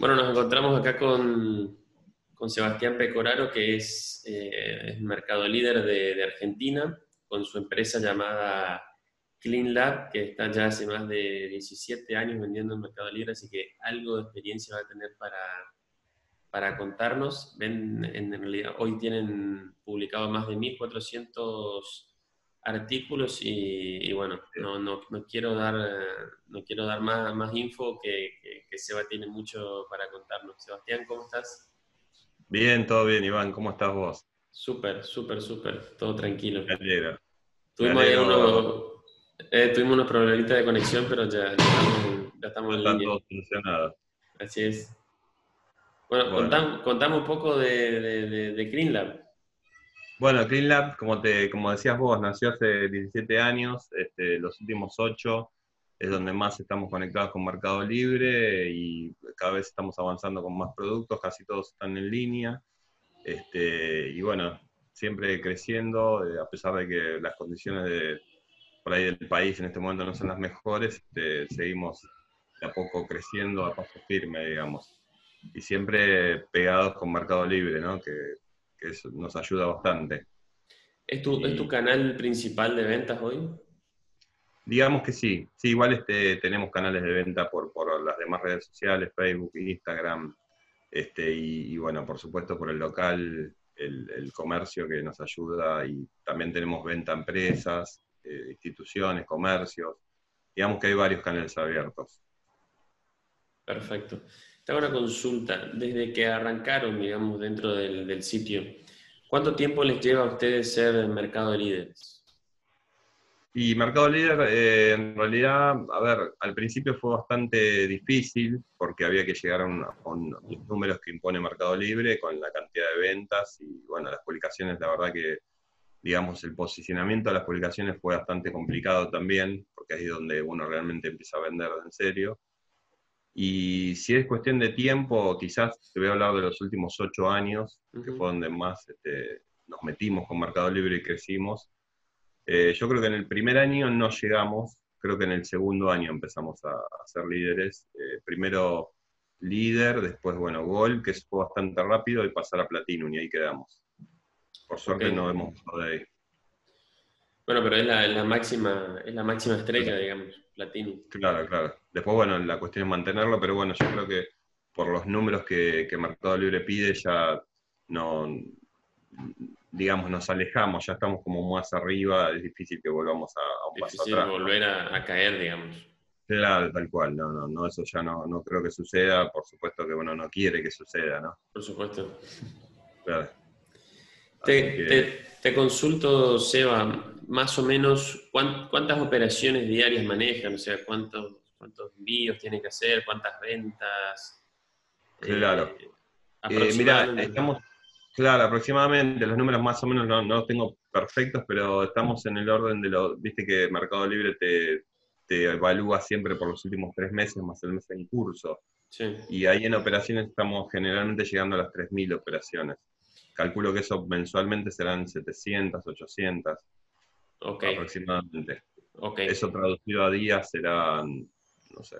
Bueno, nos encontramos acá con, Sebastián Pecoraro, que es, eh, mercado líder de, Argentina, con su empresa llamada Clean Lab, que está ya hace más de 17 años vendiendo en Mercado Libre, así que algo de experiencia va a tener para, para contarnos. Ven, en realidad, hoy tienen publicado más de 1.400 artículos y, bueno, no, no, no, quiero dar, no quiero dar más, más info que, que, Seba tiene mucho para contarnos. Sebastián, ¿cómo estás? Bien, todo bien, Iván. ¿Cómo estás vos? Súper, súper, súper. Todo tranquilo. Me alegro. Tuvimos, unos, eh, tuvimos unos problemitas de conexión, pero ya, ya estamos, en línea. todo solucionado. Así es. Bueno, Contamos, un poco de, de, de. Bueno, CleanLab, como, te, como decías vos, nació hace 17 años, este, los últimos 8 es donde más estamos conectados con Mercado Libre y cada vez estamos avanzando con más productos, casi todos están en línea. Este, y bueno, siempre creciendo, eh, a pesar de que las condiciones de, por ahí del país en este momento no son las mejores, este, seguimos de a poco creciendo a paso firme, digamos. Y siempre pegados con Mercado Libre, ¿no? Que, que eso nos ayuda bastante. ¿Es tu, ¿Es tu canal principal de ventas hoy? Digamos que sí, sí, igual este, tenemos canales de venta por, por las demás redes sociales, Facebook, Instagram, este, y, bueno, por supuesto por el local, el, comercio que nos ayuda y también tenemos venta a empresas, eh, instituciones, comercios, digamos que hay varios canales abiertos. Perfecto. Te hago una consulta. Desde que arrancaron, digamos, dentro del, sitio, ¿cuánto tiempo les lleva a ustedes ser mercado líderes? Y Mercado Líder, eh, en realidad, a ver, al principio fue bastante difícil porque había que llegar a, los números que impone Mercado Libre con la cantidad de ventas y, bueno, las publicaciones, la verdad que, digamos, el posicionamiento de las publicaciones fue bastante complicado también, porque ahí es donde uno realmente empieza a vender en serio. Y si es cuestión de tiempo, quizás te voy a hablar de los últimos ocho años, que fue donde más este, nos metimos con Mercado Libre y crecimos. Eh, yo creo que en el primer año no llegamos, creo que en el segundo año empezamos a, ser líderes. Eh, primero líder, después, bueno, gol, que fue bastante rápido, y pasar a Platinum, y ahí quedamos. Por suerte no hemos de ahí. Bueno, pero es la, máxima, es la máxima estrella, digamos, Platinum. Claro, claro. Después, bueno, la cuestión es mantenerlo, pero bueno, yo creo que por los números que, que Mercado Libre pide, ya no, digamos, nos alejamos, ya estamos como más arriba, es difícil que volvamos a, a un paso atrás. volver a, caer, digamos. Claro, tal cual, no, no, no, eso ya no, no creo que suceda, por supuesto que uno no quiere que suceda, ¿no? Por supuesto. Claro. Te, consulto, Seba, más o menos cuántas operaciones diarias manejan, o sea, cuántos, cuántos envíos tienen que hacer, cuántas ventas. Claro. Eh, eh mira, estamos, claro, aproximadamente, los números más o menos no, no los tengo perfectos, pero estamos en el orden de lo, viste que Mercado Libre te, te evalúa siempre por los últimos tres meses más el mes en curso. Sí. Y ahí en operaciones estamos generalmente llegando a las 3.000 operaciones calculo que eso mensualmente serán 700, 800 aproximadamente. Eso traducido a días serán, no sé.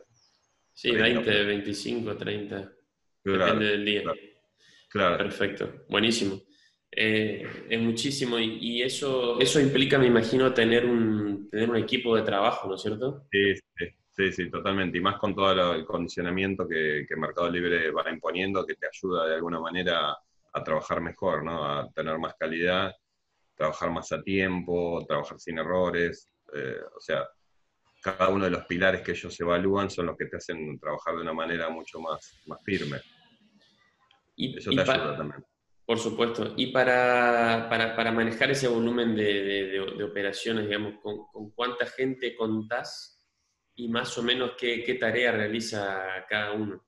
Sí, 20, 25, 30. depende del día. Claro. Perfecto, buenísimo. Eh, es muchísimo y, eso, eso implica, me imagino, tener un, tener un equipo de trabajo, ¿no es cierto? Sí, sí, sí, totalmente. Y más con todo el condicionamiento que, que Mercado Libre va imponiendo, que te ayuda de alguna manera a trabajar mejor, ¿no? a tener más calidad, trabajar más a tiempo, trabajar sin errores. Eh, o sea, cada uno de los pilares que ellos evalúan son los que te hacen trabajar de una manera mucho más, más firme. Y, Eso te ayuda también. Por supuesto. Y para, para, manejar ese volumen de, de, operaciones, digamos, ¿con, ¿con, cuánta gente contás y más o menos qué, qué tarea realiza cada uno?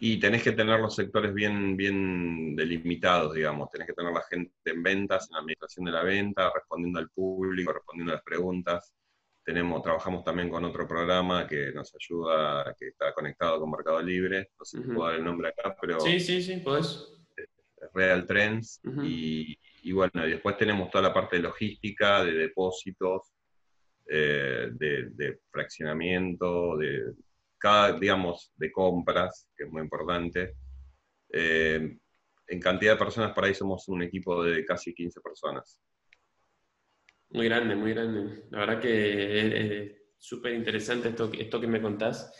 Y tenés que tener los sectores bien, bien delimitados, digamos. Tenés que tener la gente en ventas, en la administración de la venta, respondiendo al público, respondiendo a las preguntas. Tenemos, trabajamos también con otro programa que nos ayuda, que está conectado con Mercado Libre. No sé si puedo dar el nombre acá, pero. Sí, sí, sí, podés. Real Trends. y, bueno, y después tenemos toda la parte de logística, de depósitos, eh, de, de, fraccionamiento, de cada, digamos, de compras, que es muy importante. Eh, en cantidad de personas, por ahí somos un equipo de casi 15 personas. Muy grande, muy grande. La verdad que es súper interesante esto, esto que me contás.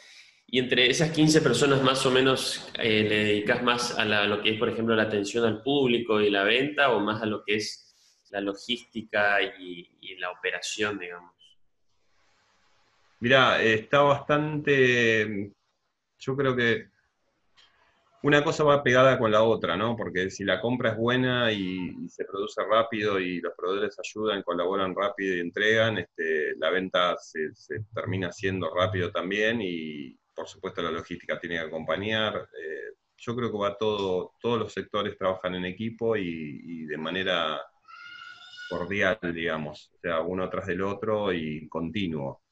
Y entre esas 15 personas más o menos, eh, ¿le dedicas más a, lo que es, por ejemplo, la atención al público y la venta o más a lo que es la logística y, la operación, digamos? Mira, está bastante, yo creo que una cosa va pegada con la otra, ¿no? Porque si la compra es buena y, se produce rápido y los proveedores ayudan, colaboran rápido y entregan, este, la venta se, termina siendo rápido también y por supuesto la logística tiene que acompañar. Eh, yo creo que va todo, todos los sectores trabajan en equipo y, de manera cordial, digamos, o sea, uno atrás del otro y continuo.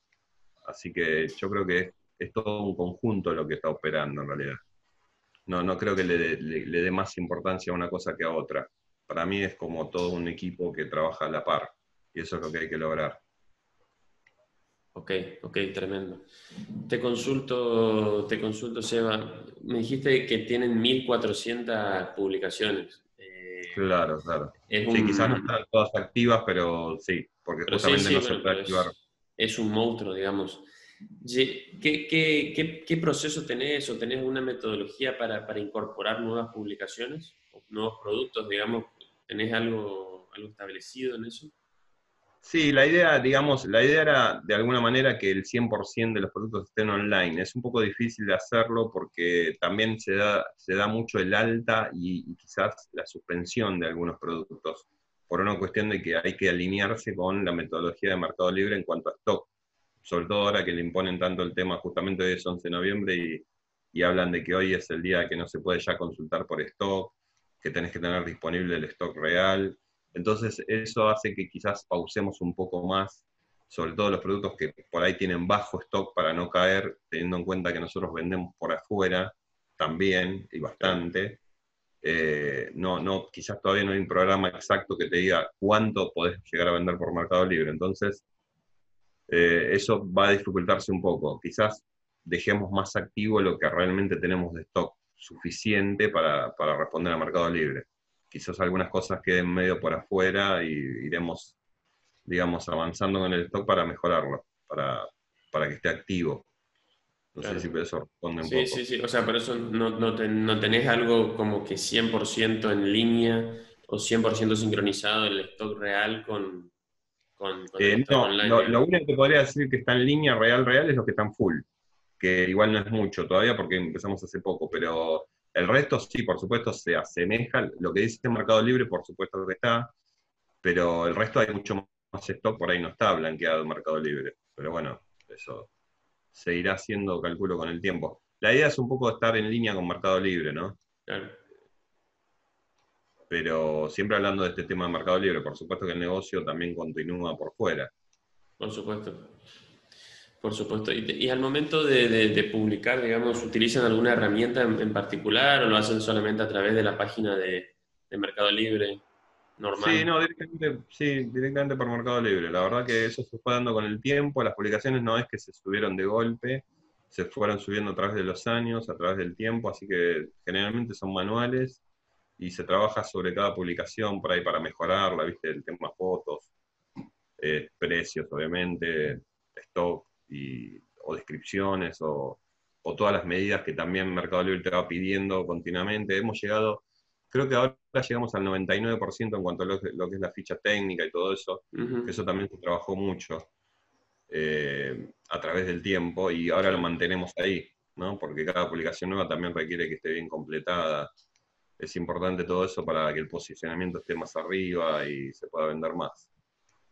Así que yo creo que es todo un conjunto lo que está operando en realidad no, no creo que le, dé más importancia a una cosa que a otra. Para mí es como todo un equipo que trabaja a la par y eso es lo que hay que lograr. Ok, ok, tremendo. Te consulto, te consulto, Seba. Me dijiste que tienen 1.400 publicaciones. Eh, claro, claro. Sí, quizás no están todas activas, pero sí, porque justamente no se puede activar. es un monstruo, digamos. ¿Qué, proceso tenés o tenés una metodología para, incorporar nuevas publicaciones nuevos productos, digamos? ¿Tenés algo, establecido en eso? Sí, la idea, digamos, la idea era de alguna manera que el 100% de los productos estén online. Es un poco difícil de hacerlo porque también se da, mucho el alta y quizás la suspensión de algunos productos, por una cuestión de que hay que alinearse con la metodología de Mercado Libre en cuanto a stock sobre todo ahora que le imponen tanto el tema, justamente hoy es 11 de noviembre y, hablan de que hoy es el día que no se puede ya consultar por stock, que tenés que tener disponible el stock real. Entonces eso hace que quizás pausemos un poco más, sobre todo los productos que por ahí tienen bajo stock para no caer, teniendo en cuenta que nosotros vendemos por afuera también y bastante. Eh, no, no, quizás todavía no hay un programa exacto que te diga cuánto podés llegar a vender por Mercado Libre. Entonces, eh, eso va a dificultarse un poco. Quizás dejemos más activo lo que realmente tenemos de stock suficiente para, responder al mercado libre. Quizás algunas cosas queden medio por afuera y iremos, digamos, avanzando con el stock para mejorarlo, para, para que esté activo. No sé si eso responde un sí, poco. Sí, sí, o sea, por eso no, no, tenés algo como que 100% en línea o 100% sincronizado el stock real con, eh, no, lo, único que podría decir que está en línea real, real es lo que están full, que igual no es mucho todavía porque empezamos hace poco, pero el resto sí, por supuesto, se asemeja. Lo que dice Mercado Libre, por supuesto que está, pero el resto hay mucho más stock, por ahí no está blanqueado el Mercado Libre. Pero bueno, eso se irá haciendo, calculo, con el tiempo. La idea es un poco estar en línea con Mercado Libre, ¿no? Claro pero siempre hablando de este tema de mercado libre, por supuesto que el negocio también continúa por fuera. Por supuesto. Por supuesto. Y, al momento de, publicar, digamos, ¿utilizan alguna herramienta en, particular o lo hacen solamente a través de la página de, Mercado Libre Sí, no, directamente, sí, directamente por Mercado Libre. La verdad que eso se fue dando con el tiempo. Las publicaciones no es que se subieron de golpe, se fueron subiendo a través de los años, a través del tiempo, así que generalmente son manuales y se trabaja sobre cada publicación por ahí para mejorarla, ¿viste? El tema fotos, eh, precios, obviamente, stock y, o descripciones o, todas las medidas que también Mercado Libre te va pidiendo continuamente. Hemos llegado, creo que ahora llegamos al 99% en cuanto a lo que, es la ficha técnica y todo eso, eso también se trabajó mucho eh, a través del tiempo y ahora lo mantenemos ahí, ¿no? Porque cada publicación nueva también requiere que esté bien completada es importante todo eso para que el posicionamiento esté más arriba y se pueda vender más.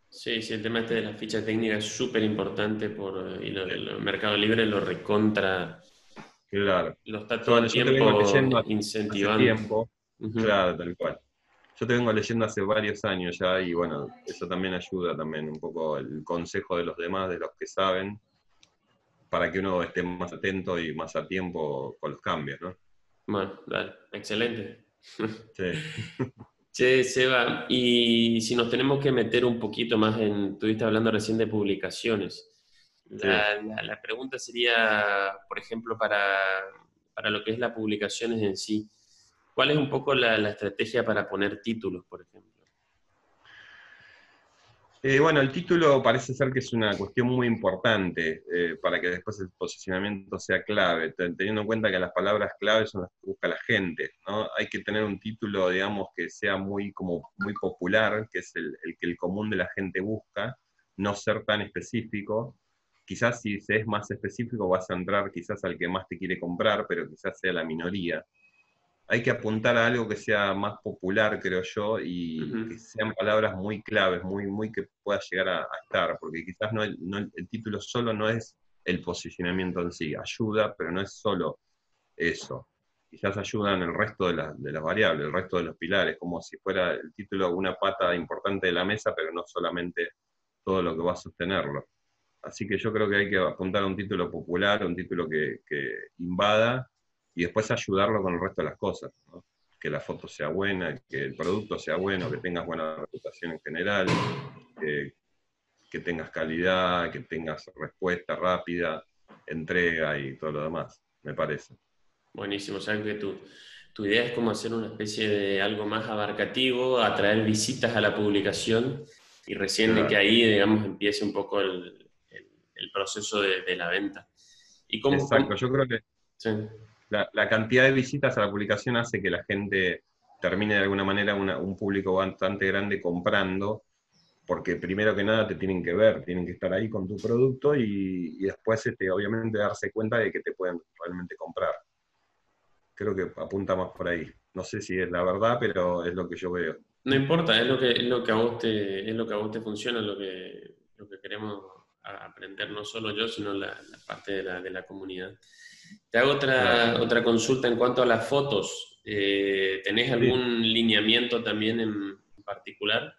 Sí, sí, el tema este de la ficha técnica es súper importante por, y el Mercado Libre lo recontra. Claro. Lo está todo el tiempo incentivando. Tiempo. Claro, tal cual. Yo te vengo leyendo hace varios años ya y bueno, eso también ayuda también un poco el consejo de los demás, de los que saben, para que uno esté más atento y más a tiempo con los cambios, ¿no? Bueno, dale, excelente. Sí. Che, Seba, y si nos tenemos que meter un poquito más en, estuviste hablando recién de publicaciones, La, pregunta sería, por ejemplo, para, para, lo que es las publicaciones en sí, ¿cuál es un poco la, estrategia para poner títulos, por ejemplo? Eh, bueno, el título parece ser que es una cuestión muy importante eh, para que después el posicionamiento sea clave, teniendo en cuenta que las palabras claves son las que busca la gente. ¿no? Hay que tener un título, digamos, que sea muy, como, muy popular, que es el, que el común de la gente busca, no ser tan específico. Quizás si se es más específico vas a entrar quizás al que más te quiere comprar, pero quizás sea la minoría hay que apuntar a algo que sea más popular, creo yo, y que sean palabras muy claves, muy, muy que pueda llegar a, estar, porque quizás no, el, título solo no es el posicionamiento en sí, ayuda, pero no es solo eso. Quizás ayuda en el resto de, de las variables, el resto de los pilares, como si fuera el título una pata importante de la mesa, pero no solamente todo lo que va a sostenerlo. Así que yo creo que hay que apuntar a un título popular, un título que, que invada y después ayudarlo con el resto de las cosas. Que la foto sea buena, que el producto sea bueno, que tengas buena reputación en general, que, tengas calidad, que tengas respuesta rápida, entrega y todo lo demás, me parece. Buenísimo, sabes que tu, tu idea es como hacer una especie de algo más abarcativo, atraer visitas a la publicación y recién de que ahí, digamos, empiece un poco el, proceso de, la venta. ¿Y cómo, Exacto, yo creo que... Sí la, cantidad de visitas a la publicación hace que la gente termine de alguna manera un público bastante grande comprando, porque primero que nada te tienen que ver, tienen que estar ahí con tu producto y, después este, obviamente darse cuenta de que te pueden realmente comprar. Creo que apunta más por ahí. No sé si es la verdad, pero es lo que yo veo. No importa, es lo que, es lo que, a, vos te, es lo que a vos te funciona, lo que, lo que queremos aprender no solo yo, sino la, parte de la, de la comunidad. Te hago otra, otra consulta en cuanto a las fotos. Eh, ¿Tenés algún lineamiento también en particular?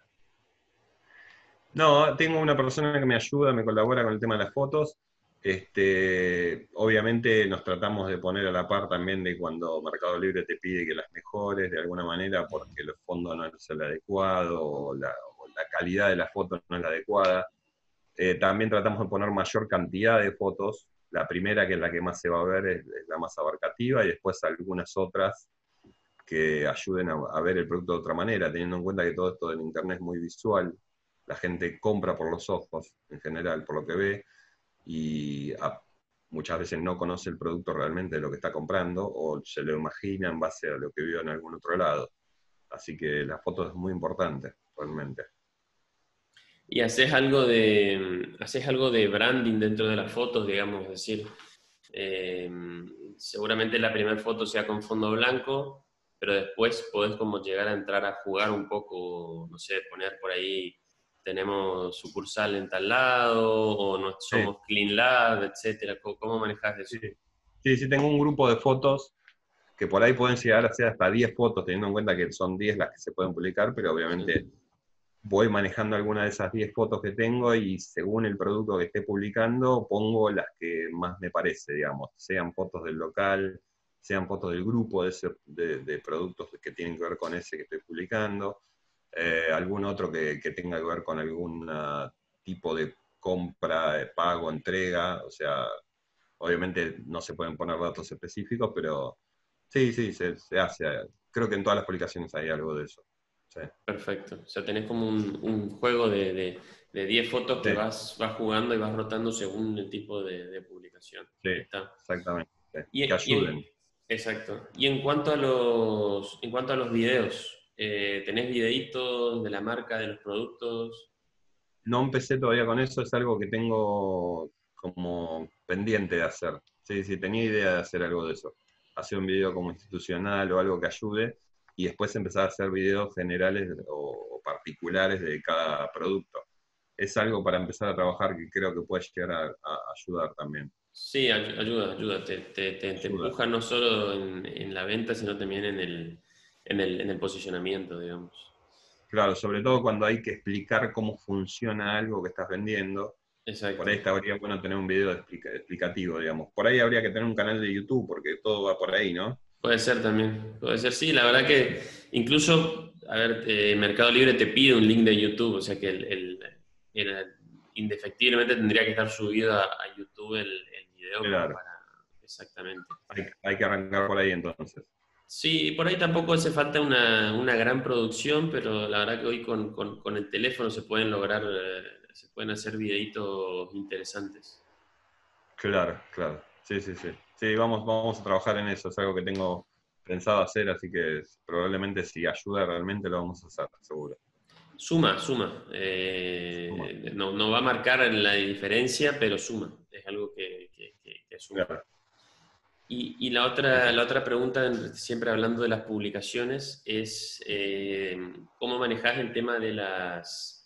No, tengo una persona que me ayuda, me colabora con el tema de las fotos. Este, obviamente nos tratamos de poner a la par también de cuando Mercado Libre te pide que las mejores de alguna manera porque el fondo no es el adecuado o la, calidad de la foto no es la adecuada. Eh, también tratamos de poner mayor cantidad de fotos la primera, que es la que más se va a ver, es, la más abarcativa, y después algunas otras que ayuden a, ver el producto de otra manera, teniendo en cuenta que todo esto del Internet es muy visual, la gente compra por los ojos en general, por lo que ve, y muchas veces no conoce el producto realmente de lo que está comprando, o se lo imagina en base a lo que vio en algún otro lado. Así que la foto es muy importante, realmente. Y haces algo de, haces algo de branding dentro de las fotos, digamos, es decir, eh, seguramente la primera foto sea con fondo blanco, pero después podés como llegar a entrar a jugar un poco, no sé, poner por ahí, tenemos sucursal en tal lado, o no somos Clean Lab, etcétera. ¿Cómo, manejas eso? Sí. sí, tengo un grupo de fotos que por ahí pueden llegar a ser hasta 10 fotos, teniendo en cuenta que son 10 las que se pueden publicar, pero obviamente voy manejando alguna de esas 10 fotos que tengo y según el producto que esté publicando, pongo las que más me parece, digamos, sean fotos del local, sean fotos del grupo de, de, productos que tienen que ver con ese que estoy publicando, eh, algún otro que, tenga que ver con algún tipo de compra, pago, entrega, o sea, obviamente no se pueden poner datos específicos, pero sí, sí, se, se hace. Creo que en todas las publicaciones hay algo de eso. Perfecto. O sea, tenés como un, juego de 10 fotos que vas, vas jugando y vas rotando según el tipo de, publicación. Sí, exactamente. Y, que ayuden. exacto. Y en cuanto a los, en cuanto a los videos, eh, ¿tenés videitos de la marca, de los productos? No empecé todavía con eso, es algo que tengo como pendiente de hacer. Sí, sí, tenía idea de hacer algo de eso. Hacer un video como institucional o algo que ayude, y después empezar a hacer videos generales o, particulares de cada producto. Es algo para empezar a trabajar que creo que puede llegar a, ayudar también. Sí, ayuda, ayuda. Te, te, empuja no solo en, la venta, sino también en el, en el, en el posicionamiento, digamos. Claro, sobre todo cuando hay que explicar cómo funciona algo que estás vendiendo. Exacto. Por ahí estaría bueno tener un video explicativo, digamos. Por ahí habría que tener un canal de YouTube, porque todo va por ahí, ¿no? Puede ser también, puede ser, sí, la verdad que incluso, a ver, eh, Mercado Libre te pide un link de YouTube, o sea que el, indefectiblemente tendría que estar subido a, YouTube el, el video. Claro. exactamente. Hay, que arrancar por ahí entonces. Sí, por ahí tampoco hace falta una, una gran producción, pero la verdad que hoy con, con, el teléfono se pueden lograr, eh, se pueden hacer videitos interesantes. Claro, claro. Sí, sí, sí. Sí, vamos, vamos a trabajar en eso. Es algo que tengo pensado hacer, así que probablemente si ayuda realmente lo vamos a hacer, seguro. Suma, suma. Eh, no, va a marcar la diferencia, pero suma. Es algo que, suma. Y, la, otra, la otra pregunta, siempre hablando de las publicaciones, es eh, cómo manejas el tema de las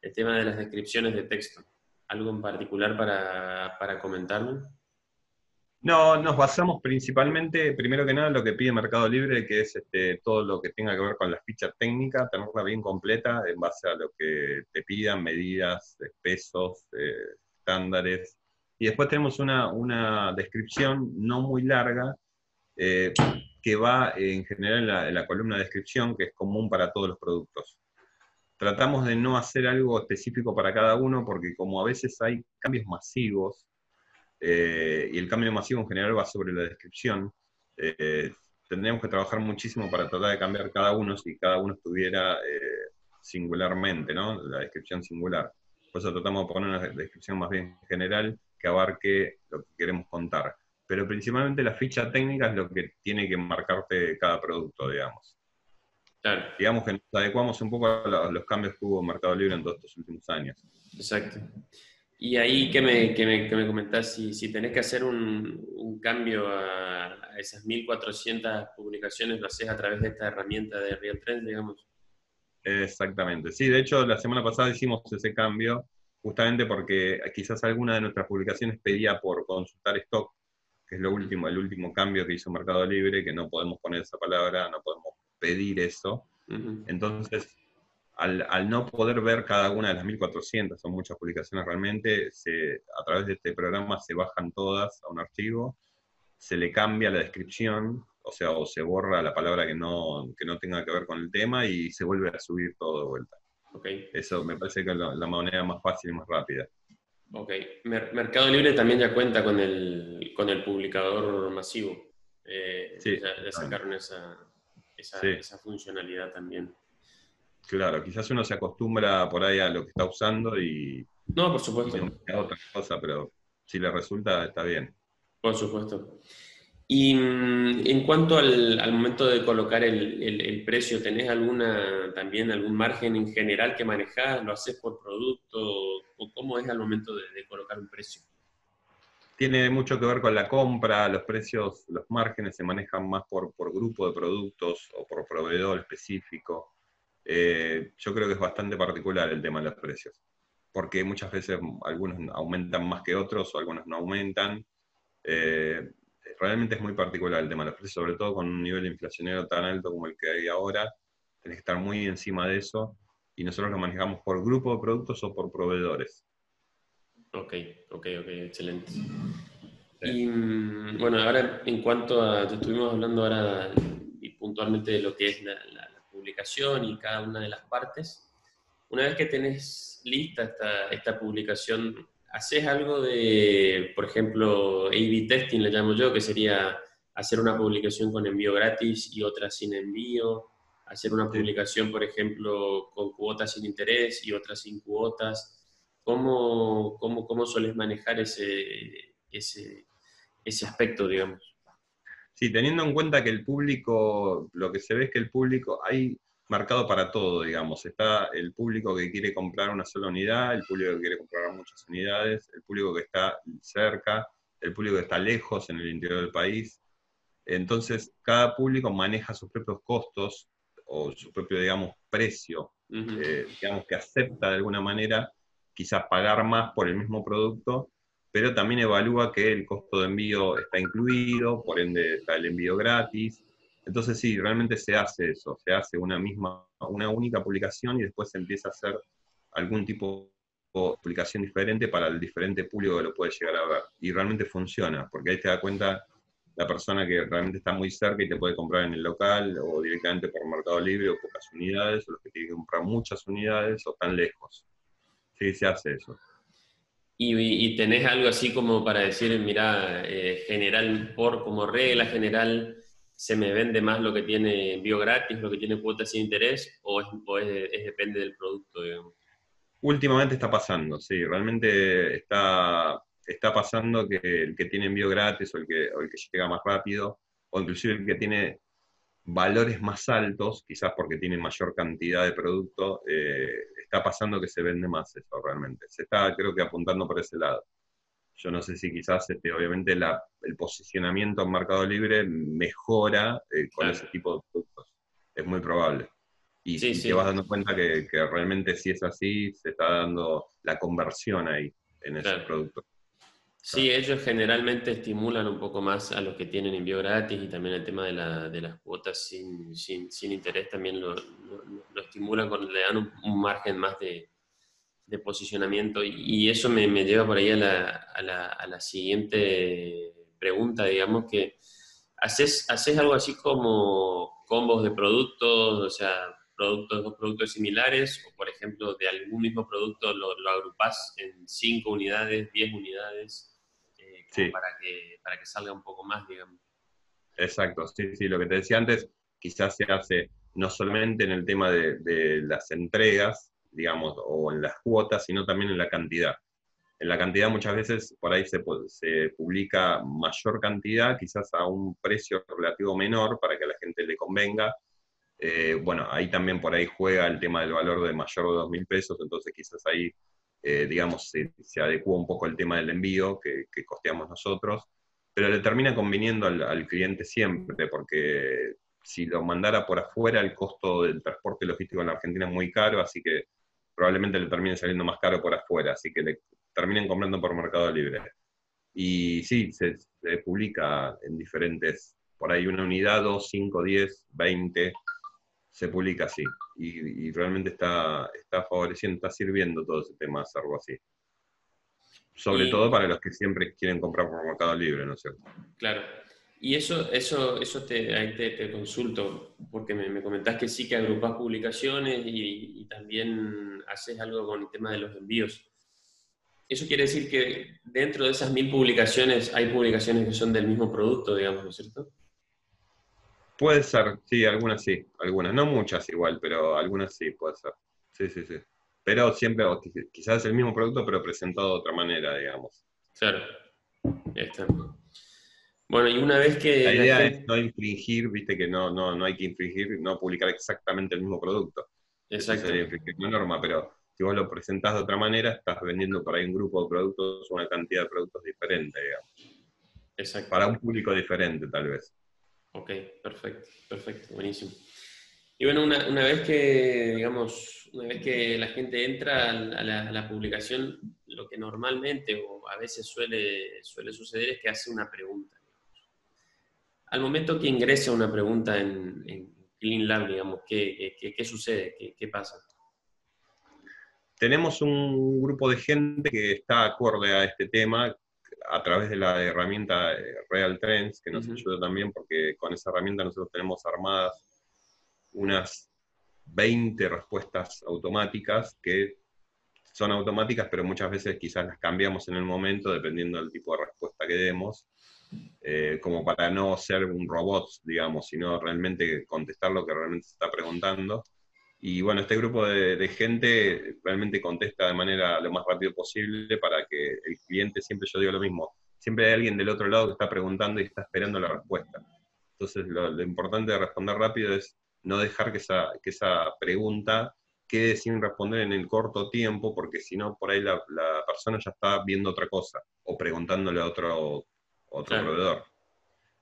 el tema de las descripciones de texto. ¿Algo en particular para, para comentarme? No, nos basamos principalmente, primero que nada, en lo que pide Mercado Libre, que es este, todo lo que tenga que ver con la ficha técnica, tenerla bien completa en base a lo que te pidan, medidas, pesos, eh, estándares. Y después tenemos una, descripción no muy larga, eh, que va en general en la columna de descripción, que es común para todos los productos. Tratamos de no hacer algo específico para cada uno, porque como a veces hay cambios masivos, eh, y el cambio masivo en general va sobre la descripción. Eh, tendríamos que trabajar muchísimo para tratar de cambiar cada uno si cada uno estuviera eh, singularmente, ¿no? La descripción singular. Por eso tratamos de poner una descripción más bien general que abarque lo que queremos contar. Pero principalmente la ficha técnica es lo que tiene que marcarte cada producto, digamos. Claro. Digamos que nos adecuamos un poco a los cambios que hubo en Mercado Libre en todos estos últimos años. Exacto. Y ahí que me, que me, que me comentás, si, si, tenés que hacer un, un cambio a, esas 1400 publicaciones, lo haces a través de esta herramienta de Real Trends, digamos. Exactamente. Sí, de hecho, la semana pasada hicimos ese cambio, justamente porque quizás alguna de nuestras publicaciones pedía por consultar stock, que es lo último, el último cambio que hizo Mercado Libre, que no podemos poner esa palabra, no podemos pedir eso. Entonces, al, no poder ver cada una de las 1400, son muchas publicaciones realmente, a través de este programa se bajan todas a un archivo, se le cambia la descripción, o sea, o se borra la palabra que no, no tenga que ver con el tema y se vuelve a subir todo de vuelta. Okay. Eso me parece que es la, manera más fácil y más rápida. Ok. Mercado Libre también ya cuenta con el, con el publicador masivo. Eh, sí, ya, sacaron esa, esa funcionalidad también. Claro, quizás uno se acostumbra por ahí a lo que está usando y. No, por supuesto. otra cosa, pero si le resulta, está bien. Por supuesto. Y mm, en cuanto al, momento de colocar el, precio, ¿tenés alguna también algún margen en general que manejás? ¿Lo haces por producto? ¿O cómo es al momento de, colocar un precio? Tiene mucho que ver con la compra, los precios, los márgenes se manejan más por, por grupo de productos o por proveedor específico. Eh, yo creo que es bastante particular el tema de los precios, porque muchas veces algunos aumentan más que otros o algunos no aumentan. Eh, realmente es muy particular el tema de los precios, sobre todo con un nivel inflacionario tan alto como el que hay ahora, tenés que estar muy encima de eso y nosotros lo manejamos por grupo de productos o por proveedores. Ok, ok, ok, excelente. Y mm, bueno, ahora en cuanto a, estuvimos hablando ahora y puntualmente de lo que es la publicación y cada una de las partes. Una vez que tenés lista esta, esta publicación, ¿haces algo de, por ejemplo, A-B testing, le llamo yo, que sería hacer una publicación con envío gratis y otra sin envío? Hacer una publicación, por ejemplo, con cuotas sin interés y otra sin cuotas. ¿Cómo, cómo, cómo sueles manejar ese, ese, ese aspecto, digamos? Sí, teniendo en cuenta que el público, lo que se ve es que el público, hay marcado para todo, digamos. Está el público que quiere comprar una sola unidad, el público que quiere comprar muchas unidades, el público que está cerca, el público que está lejos en el interior del país. Entonces, cada público maneja sus propios costos o su propio, digamos, precio, eh, digamos, que acepta de alguna manera quizás pagar más por el mismo producto pero también evalúa que el costo de envío está incluido, por ende está el envío gratis. Entonces sí, realmente se hace eso, se hace una misma, una única publicación y después se empieza a hacer algún tipo de publicación diferente para el diferente público que lo puede llegar a ver. Y realmente funciona, porque ahí te da cuenta la persona que realmente está muy cerca y te puede comprar en el local o directamente por Mercado Libre o pocas unidades, o los que tienen que comprar muchas unidades o están lejos. Sí, se hace eso. Y, tenés algo así como para decir, mira, eh, general por como regla general, se me vende más lo que tiene bio gratis, lo que tiene cuotas sin interés, o, es, depende del producto. Últimamente está pasando, sí, realmente está, está pasando que el que tiene envío gratis o el que, o el que llega más rápido, o inclusive el que tiene valores más altos, quizás porque tiene mayor cantidad de producto, eh, está pasando que se vende más eso realmente. Se está, creo que, apuntando por ese lado. Yo no sé si quizás, este, obviamente, el posicionamiento en Mercado Libre mejora eh, con ese tipo de productos. Es muy probable. Y si te vas dando cuenta que, realmente si es así, se está dando la conversión ahí en ese producto. Sí, ellos generalmente estimulan un poco más a los que tienen envío gratis y también el tema de, la, de las cuotas sin, sin, sin interés también lo, lo, estimulan, con, le dan un, margen más de, de posicionamiento. Y, eso me, me, lleva por ahí a la, a, la, a la, siguiente pregunta, digamos que haces, haces algo así como combos de productos, o sea, productos, dos productos similares o por ejemplo de algún mismo producto lo, lo agrupas en cinco unidades, diez unidades para, que, para que salga un poco más, digamos. Exacto, sí, sí, lo que te decía antes, quizás se hace no solamente en el tema de, las entregas, digamos, o en las cuotas, sino también en la cantidad. En la cantidad muchas veces por ahí se, se publica mayor cantidad, quizás a un precio relativo menor para que a la gente le convenga. Eh, bueno, ahí también por ahí juega el tema del valor de mayor de dos mil pesos, entonces quizás ahí eh, digamos, se, se, adecua un poco el tema del envío que, costeamos nosotros, pero le termina conviniendo al, cliente siempre, porque si lo mandara por afuera, el costo del transporte logístico en la Argentina es muy caro, así que probablemente le termine saliendo más caro por afuera, así que le terminen comprando por Mercado Libre. Y sí, se, se publica en diferentes, por ahí una unidad, dos, cinco, diez, veinte, se publica así. Y, realmente está, está favoreciendo, está sirviendo todo ese tema hacerlo así. Sobre todo para los que siempre quieren comprar por Mercado Libre, ¿no es cierto? Claro. Y eso, eso, eso te, ahí te, consulto, porque me, me, comentás que sí que agrupas publicaciones y, también haces algo con el tema de los envíos. Eso quiere decir que dentro de esas mil publicaciones hay publicaciones que son del mismo producto, digamos, ¿no es cierto? Puede ser, sí, algunas sí, algunas, no muchas igual, pero algunas sí, puede ser. Sí, sí, sí. Pero siempre, quizás el mismo producto, pero presentado de otra manera, digamos. Claro. Está. Bueno, y una vez que... La idea es no infringir, viste que no, no, no hay que infringir, no publicar exactamente el mismo producto. Exacto. Sería infringir la norma, pero si vos lo presentás de otra manera, estás vendiendo para ahí un grupo de productos, una cantidad de productos diferente, digamos. Exacto. Para un público diferente, tal vez. Ok, perfecto, perfecto, buenísimo. Y bueno, una, una, vez que, digamos, una vez que la gente entra a la, publicación, lo que normalmente o a veces suele, suele suceder es que hace una pregunta. Al momento que ingresa una pregunta en, en Clean Lab, digamos, ¿qué, qué, sucede? ¿Qué, ¿Qué, pasa? Tenemos un grupo de gente que está acorde a este tema, a través de la herramienta eh, Real Trends, que nos ayuda también porque con esa herramienta nosotros tenemos armadas unas 20 respuestas automáticas que son automáticas, pero muchas veces quizás las cambiamos en el momento dependiendo del tipo de respuesta que demos, eh, como para no ser un robot, digamos, sino realmente contestar lo que realmente se está preguntando. Y bueno, este grupo de, gente realmente contesta de manera lo más rápido posible para que el cliente, siempre yo digo lo mismo, siempre hay alguien del otro lado que está preguntando y está esperando la respuesta. Entonces, lo, importante de responder rápido es no dejar que esa, que esa pregunta quede sin responder en el corto tiempo, porque si no, por ahí la, persona ya está viendo otra cosa o preguntándole a otro, otro proveedor.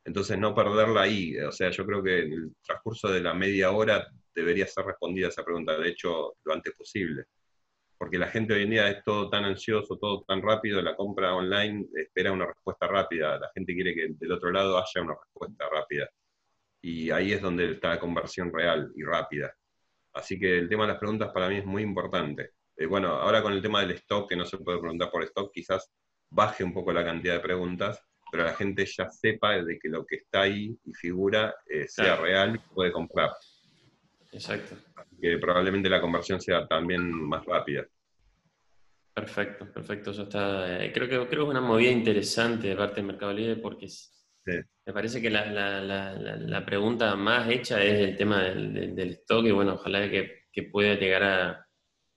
Entonces, no perderla ahí. O sea, yo creo que en el transcurso de la media hora debería ser respondida esa pregunta, de hecho, lo antes posible. Porque la gente hoy en día es todo tan ansioso, todo tan rápido, la compra online espera una respuesta rápida, la gente quiere que del otro lado haya una respuesta rápida. Y ahí es donde está la conversión real y rápida. Así que el tema de las preguntas para mí es muy importante. Eh, bueno, ahora con el tema del stock, que no se puede preguntar por stock, quizás baje un poco la cantidad de preguntas, pero la gente ya sepa de que lo que está ahí y figura eh, sea real y puede comprar. Exacto. Que probablemente la conversión sea también más rápida. Perfecto, perfecto. Eso está, eh, creo, que, creo que es una movida interesante de parte del Mercado Libre porque me parece que la, la, la, la, pregunta más hecha es el tema del, del, stock y bueno, ojalá que, que pueda llegar a,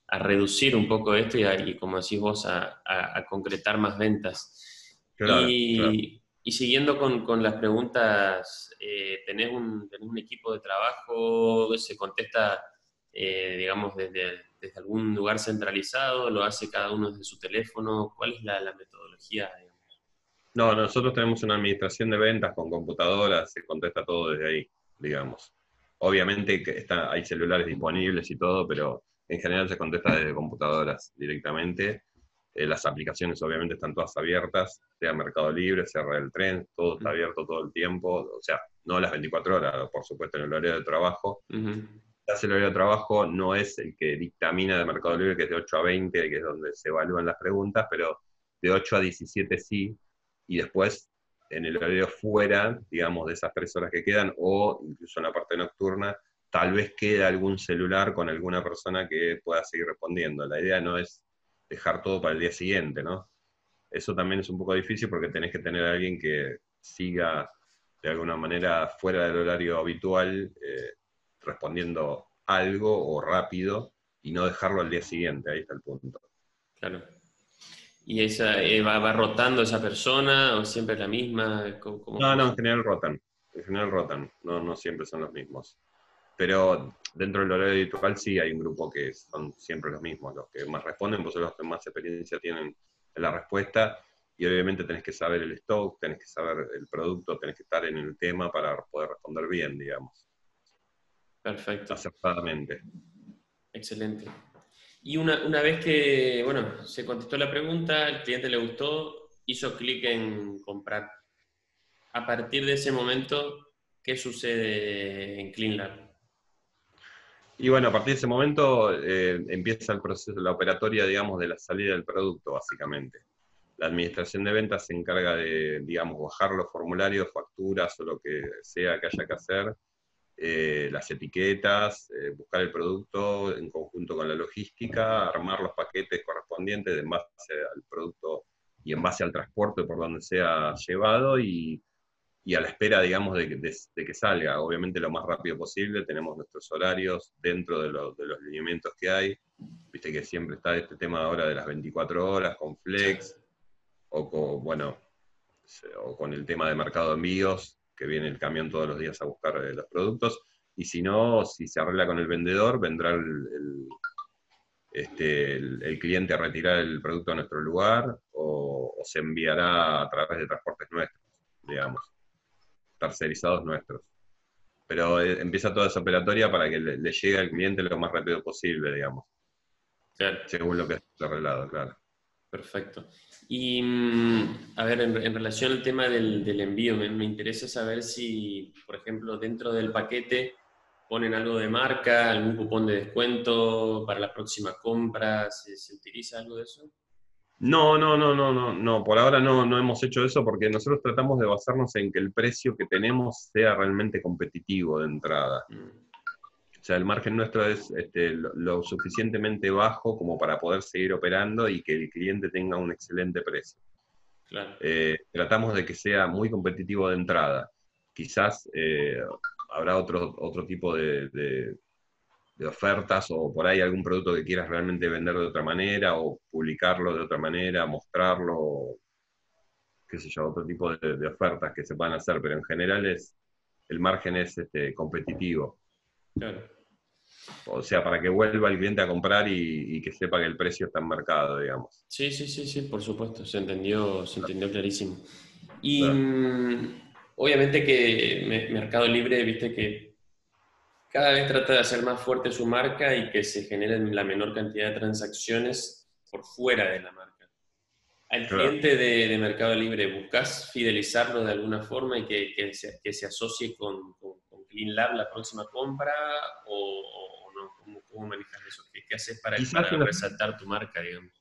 a, reducir un poco esto y, y como decís vos, a, a, concretar más ventas. y, y, siguiendo con, con las preguntas, eh, ¿tenés, un, ¿tenés un equipo de trabajo? ¿Se contesta, eh, digamos, desde desde algún lugar centralizado? ¿Lo hace cada uno desde su teléfono? ¿Cuál es la, metodología? No, nosotros tenemos una administración de ventas con computadoras, se contesta todo desde ahí, digamos. Obviamente que está, hay celulares disponibles y todo, pero en general se contesta desde computadoras directamente. Eh, las aplicaciones obviamente están todas abiertas, sea Mercado Libre, sea el Tren, todo está abierto todo el tiempo, o sea, no las 24 horas, por supuesto en el horario de trabajo, el horario de trabajo no es el que dictamina de Mercado Libre, que es de 8 a 20, que es donde se evalúan las preguntas, pero de 8 a 17 sí, y después en el horario fuera, digamos, de esas tres horas que quedan, o incluso en la parte nocturna, tal vez quede algún celular con alguna persona que pueda seguir respondiendo. La idea no es dejar todo para el día siguiente, ¿no? Eso también es un poco difícil porque tenés que tener a alguien que siga de alguna manera fuera del horario habitual eh, respondiendo algo o rápido y no dejarlo al día siguiente, ahí está el punto. Claro. ¿Y esa eh, va, rotando esa persona o siempre es la misma? no, no, en general rotan. En general rotan, no, no siempre son los mismos. Pero dentro del horario habitual sí hay un grupo que son siempre los mismos. Los que más responden, pues son los que más experiencia tienen en la respuesta. Y obviamente tenés que saber el stock, tenés que saber el producto, tenés que estar en el tema para poder responder bien, digamos. Perfecto. Acertadamente. Excelente. Y una, una, vez que, bueno, se contestó la pregunta, el cliente le gustó, hizo clic en comprar. A partir de ese momento, ¿qué sucede en CleanLab? Y bueno, a partir de ese momento eh, empieza el proceso, la operatoria, digamos, de la salida del producto, básicamente. La administración de ventas se encarga de, digamos, bajar los formularios, facturas o lo que sea que haya que hacer, eh, las etiquetas, eh, buscar el producto en conjunto con la logística, armar los paquetes correspondientes en base al producto y en base al transporte por donde sea llevado y, a la espera, digamos, de que, salga. Obviamente lo más rápido posible, tenemos nuestros horarios dentro de, de los lineamientos que hay. Viste que siempre está este tema ahora de las 24 horas con Flex o con, bueno, o con el tema de mercado de envíos, que viene el camión todos los días a buscar eh, los productos, y si no, si se arregla con el vendedor, vendrá el, este, el, cliente a retirar el producto a nuestro lugar o, se enviará a través de transportes nuestros, digamos, tercerizados nuestros. Pero eh, empieza toda esa operatoria para que le, llegue al cliente lo más rápido posible, digamos. Según lo que es arreglado, claro. Perfecto. Y, mm, a ver, en, relación al tema del, envío, me, interesa saber si, por ejemplo, dentro del paquete ponen algo de marca, algún cupón de descuento para la próxima compra, ¿se, utiliza algo de eso? No, no, no, no, no, no, por ahora no, no hemos hecho eso porque nosotros tratamos de basarnos en que el precio que tenemos sea realmente competitivo de entrada. Mm. O sea, el margen nuestro es este, lo, suficientemente bajo como para poder seguir operando y que el cliente tenga un excelente precio. Eh, tratamos de que sea muy competitivo de entrada. Quizás eh, habrá otro, otro tipo de, ofertas o por ahí algún producto que quieras realmente vender de otra manera o publicarlo de otra manera, mostrarlo, qué sé yo, otro tipo de, ofertas que se puedan hacer, pero en general es, el margen es este, competitivo. Claro. O sea, para que vuelva el cliente a comprar y, que sepa que el precio está en mercado, digamos. Sí, sí, sí, sí, por supuesto, se entendió, se entendió clarísimo. Y mm, obviamente que Mercado Libre, viste que cada vez trata de hacer más fuerte su marca y que se generen la menor cantidad de transacciones por fuera de la marca. Al cliente de, Mercado Libre, ¿buscas fidelizarlo de alguna forma y que, se, asocie con, con, CleanLab la próxima compra o ¿Cómo, manejas eso? ¿Qué, haces para, resaltar tu marca, digamos?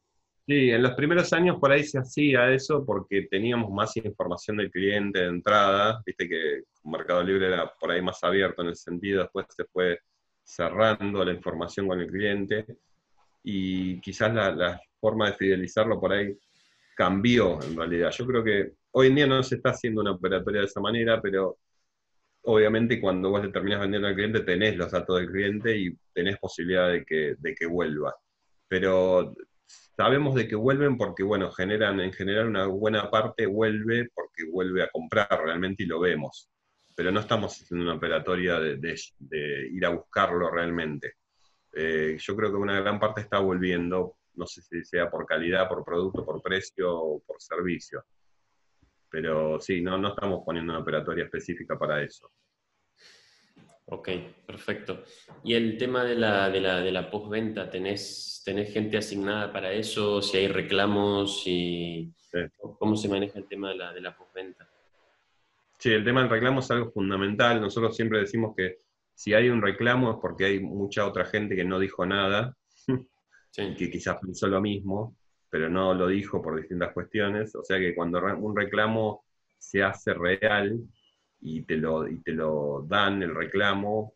Sí, en los primeros años por ahí se hacía eso porque teníamos más información del cliente de entrada, viste que Mercado Libre era por ahí más abierto en ese sentido, después se fue cerrando la información con el cliente, y quizás la, forma de fidelizarlo por ahí cambió en realidad. Yo creo que hoy en día no se está haciendo una operatoria de esa manera, pero obviamente cuando vos le terminás vendiendo al cliente tenés los datos del cliente y tenés posibilidad de que, de que vuelva. Pero sabemos de que vuelven porque, bueno, generan, en general una buena parte vuelve porque vuelve a comprar realmente y lo vemos. Pero no estamos haciendo una operatoria de, ir a buscarlo realmente. Eh, yo creo que una gran parte está volviendo, no sé si sea por calidad, por producto, por precio o por servicio. Pero sí, no, no estamos poniendo una operatoria específica para eso. Ok, perfecto. Y el tema de la, de la, de la postventa, ¿tenés, ¿tenés gente asignada para eso? Si hay reclamos, y ¿cómo se maneja el tema de la, de la postventa? Sí, el tema del reclamo es algo fundamental. Nosotros siempre decimos que si hay un reclamo es porque hay mucha otra gente que no dijo nada, que quizás pensó lo mismo, pero no lo dijo por distintas cuestiones. O sea que cuando un reclamo se hace real, y te lo, y te lo dan el reclamo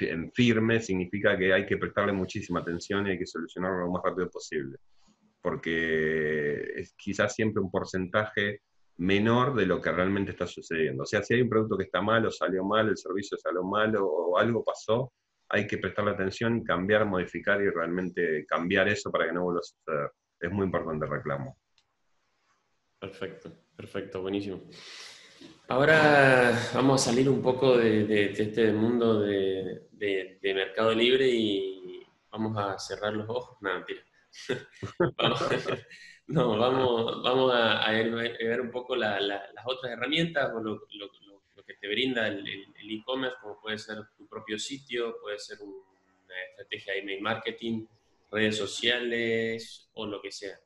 en firme, significa que hay que prestarle muchísima atención y hay que solucionarlo lo más rápido posible. Porque es quizás siempre un porcentaje menor de lo que realmente está sucediendo. O sea, si hay un producto que está mal o salió mal, el servicio salió mal o algo pasó, hay que prestarle atención, cambiar, modificar y realmente cambiar eso para que no vuelva a suceder. Es muy importante el reclamo. Perfecto, perfecto, buenísimo. Ahora vamos a salir un poco de, este mundo de, mercado libre y vamos a cerrar los ojos. No, mentira. no, vamos, a, ver, un poco las otras herramientas o lo, que te brinda el e-commerce, como puede ser tu propio sitio, puede ser una estrategia de email marketing, redes sociales o lo que sea.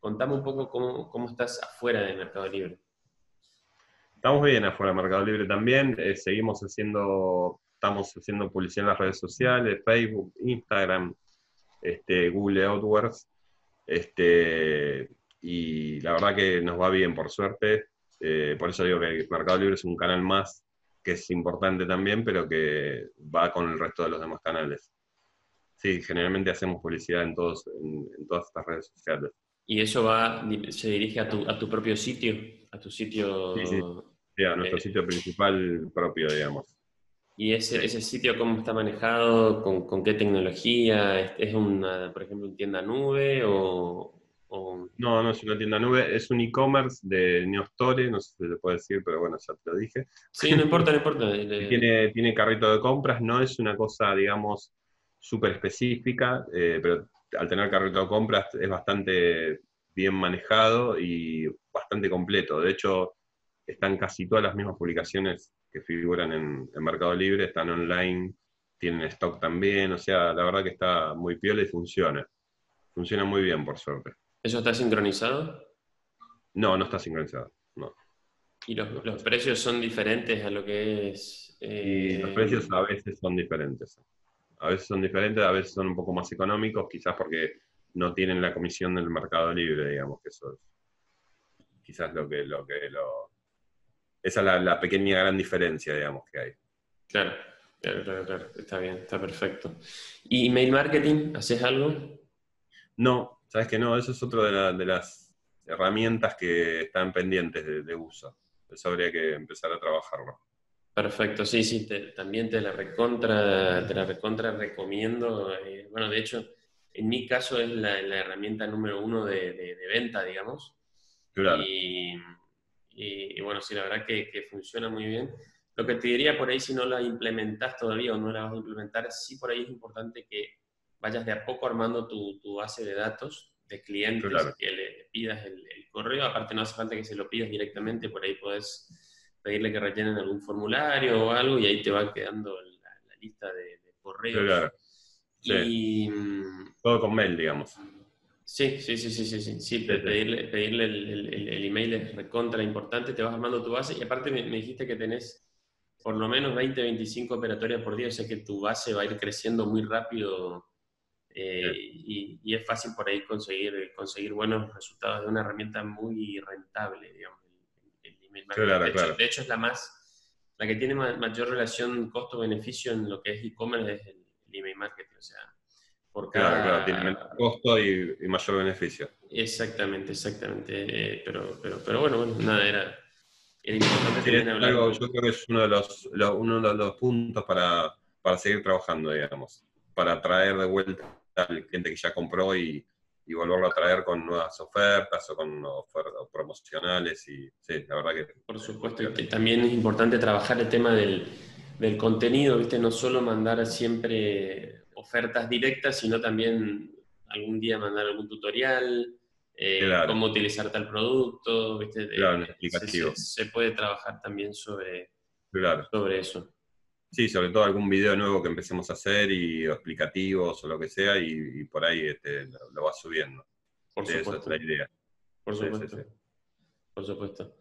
Contame un poco cómo, cómo estás afuera del mercado libre. Estamos bien afuera del Mercado Libre también, eh, seguimos haciendo, estamos haciendo publicidad en las redes sociales, Facebook, Instagram, este, Google AdWords, este, y la verdad que nos va bien, por suerte. Eh, por eso digo que Mercado Libre es un canal más que es importante también, pero que va con el resto de los demás canales. Sí, generalmente hacemos publicidad en, todos, en, todas estas redes sociales. ¿Y eso va, se dirige a tu, a tu propio sitio? ¿A tu sitio Sí, a nuestro eh, sitio principal propio, digamos. ¿Y ese, ese sitio cómo está manejado? ¿Con, con qué tecnología? ¿Es, una, por ejemplo, una tienda nube o, No, no es una tienda nube, es un e-commerce de Neostore, no sé si se puede decir, pero bueno, ya te lo dije. Sí, no importa, no importa. tiene, tiene carrito de compras, no es una cosa, digamos, súper específica, eh, pero al tener carrito de compras es bastante bien manejado y bastante completo. De hecho, están casi todas las mismas publicaciones que figuran en, Mercado Libre, están online, tienen stock también, o sea, la verdad que está muy piola y funciona. Funciona muy bien, por suerte. ¿Eso está sincronizado? No, no está sincronizado, no. ¿Y los, precios son diferentes a lo que es...? Y los eh, precios a veces son diferentes. A veces son diferentes, a veces son un poco más económicos, quizás porque no tienen la comisión del mercado libre, digamos, que eso es quizás lo que, lo que lo, esa es la, pequeña gran diferencia, digamos, que hay. Claro, claro, claro, está bien, está perfecto. ¿Y email marketing? ¿Haces algo? No, sabes que no, eso es otra de, las herramientas que están pendientes de, uso. Eso habría que empezar a trabajarlo. Perfecto, sí, sí, también te la recontra, te la recontra recomiendo. Eh, bueno, de hecho, en mi caso es la, herramienta número uno de, venta, digamos. Claro. Y, y, bueno, sí, la verdad que, que, funciona muy bien. Lo que te diría por ahí, si no la implementas todavía o no la vas a implementar, sí por ahí es importante que vayas de a poco armando tu, tu base de datos de clientes, que le, pidas el, correo. Aparte, no hace falta que se lo pidas directamente, por ahí puedes pedirle que rellenen algún formulario o algo y ahí te va quedando la, lista de, correos. Claro. Y, mm, Todo con mail, digamos. Sí, sí, sí, sí, sí, sí, pedirle, pedirle el, email es recontra importante, te vas armando tu base y aparte me, dijiste que tenés por lo menos 20, 25 operatorias por día, o sea que tu base va a ir creciendo muy rápido eh, y, es fácil por ahí conseguir, conseguir buenos resultados de una herramienta muy rentable, digamos, el, email marketing. de, hecho, de, hecho, es la más, la que tiene mayor relación costo-beneficio en lo que es e-commerce es el, email marketing, o sea, por cada... Claro, tiene menor costo y, mayor beneficio. Exactamente, exactamente. Eh, pero, pero, pero bueno, bueno, nada, era, importante yo creo que es uno de los, uno de los puntos para, para seguir trabajando, digamos, para traer de vuelta al cliente que ya compró y, y volverlo a traer con nuevas ofertas o con ofertas promocionales y sí, la verdad que... Por supuesto, y también es importante trabajar el tema del, del contenido, ¿viste? No solo mandar siempre ofertas directas, sino también algún día mandar algún tutorial, eh, cómo utilizar tal producto, ¿viste? Claro, explicativo. Se, puede trabajar también sobre, sobre eso. Sí, sobre todo algún video nuevo que empecemos a hacer y explicativos o lo que sea y, por ahí este, lo, vas subiendo. Por supuesto. Esa es la idea. Por supuesto. Por supuesto.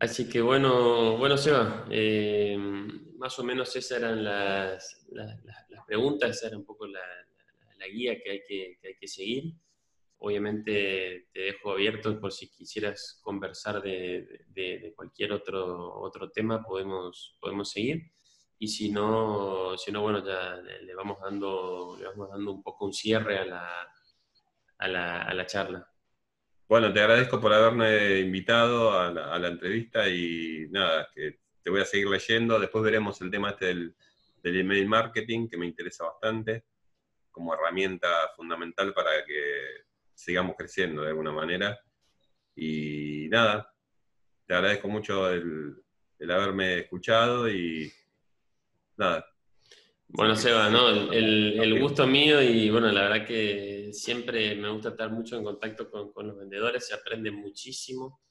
Así que bueno, bueno Seba, eh, más o menos esas eran las, las, preguntas, esa era un poco la, guía que hay que, que, hay que seguir. Obviamente te dejo abierto por si quisieras conversar de, de, de cualquier otro, otro tema, podemos, podemos seguir y si no, si no bueno, ya le, vamos dando, le vamos dando un poco un cierre a la, a la, a la charla. Bueno, te agradezco por haberme invitado a la, a la, entrevista y nada, que te voy a seguir leyendo. Después veremos el tema este del, del email marketing, que me interesa bastante, como herramienta fundamental para que sigamos creciendo de alguna manera. Y nada, te agradezco mucho el, el haberme escuchado y nada. Bueno, Seba, ¿no? El, el, gusto mío y bueno, la verdad que siempre me gusta estar mucho en contacto con, con los vendedores, se aprende muchísimo.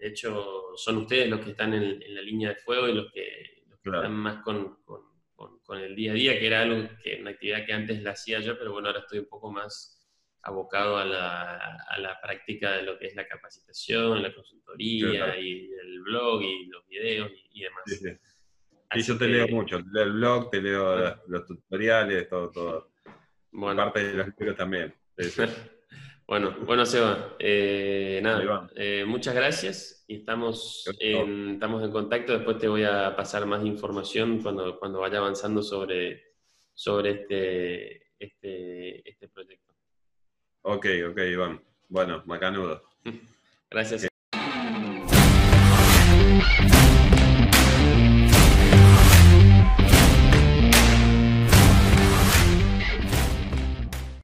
De hecho, son ustedes los que están en, en la línea de fuego y los que, están más con, con, con, el día a día, que era algo que una actividad que antes la hacía yo, pero bueno, ahora estoy un poco más abocado a la, a la práctica de lo que es la capacitación, la consultoría y el blog y los videos y, demás. Sí, yo te leo mucho, te leo el blog, te leo los, tutoriales, todo, todo. Bueno. Parte de los libros también. bueno, bueno, Seba, eh, nada, eh, muchas gracias y estamos en, estamos en contacto. Después te voy a pasar más información cuando, cuando vaya avanzando sobre, sobre este, este, este proyecto. Ok, ok, Iván. Bueno, macanudo. Gracias.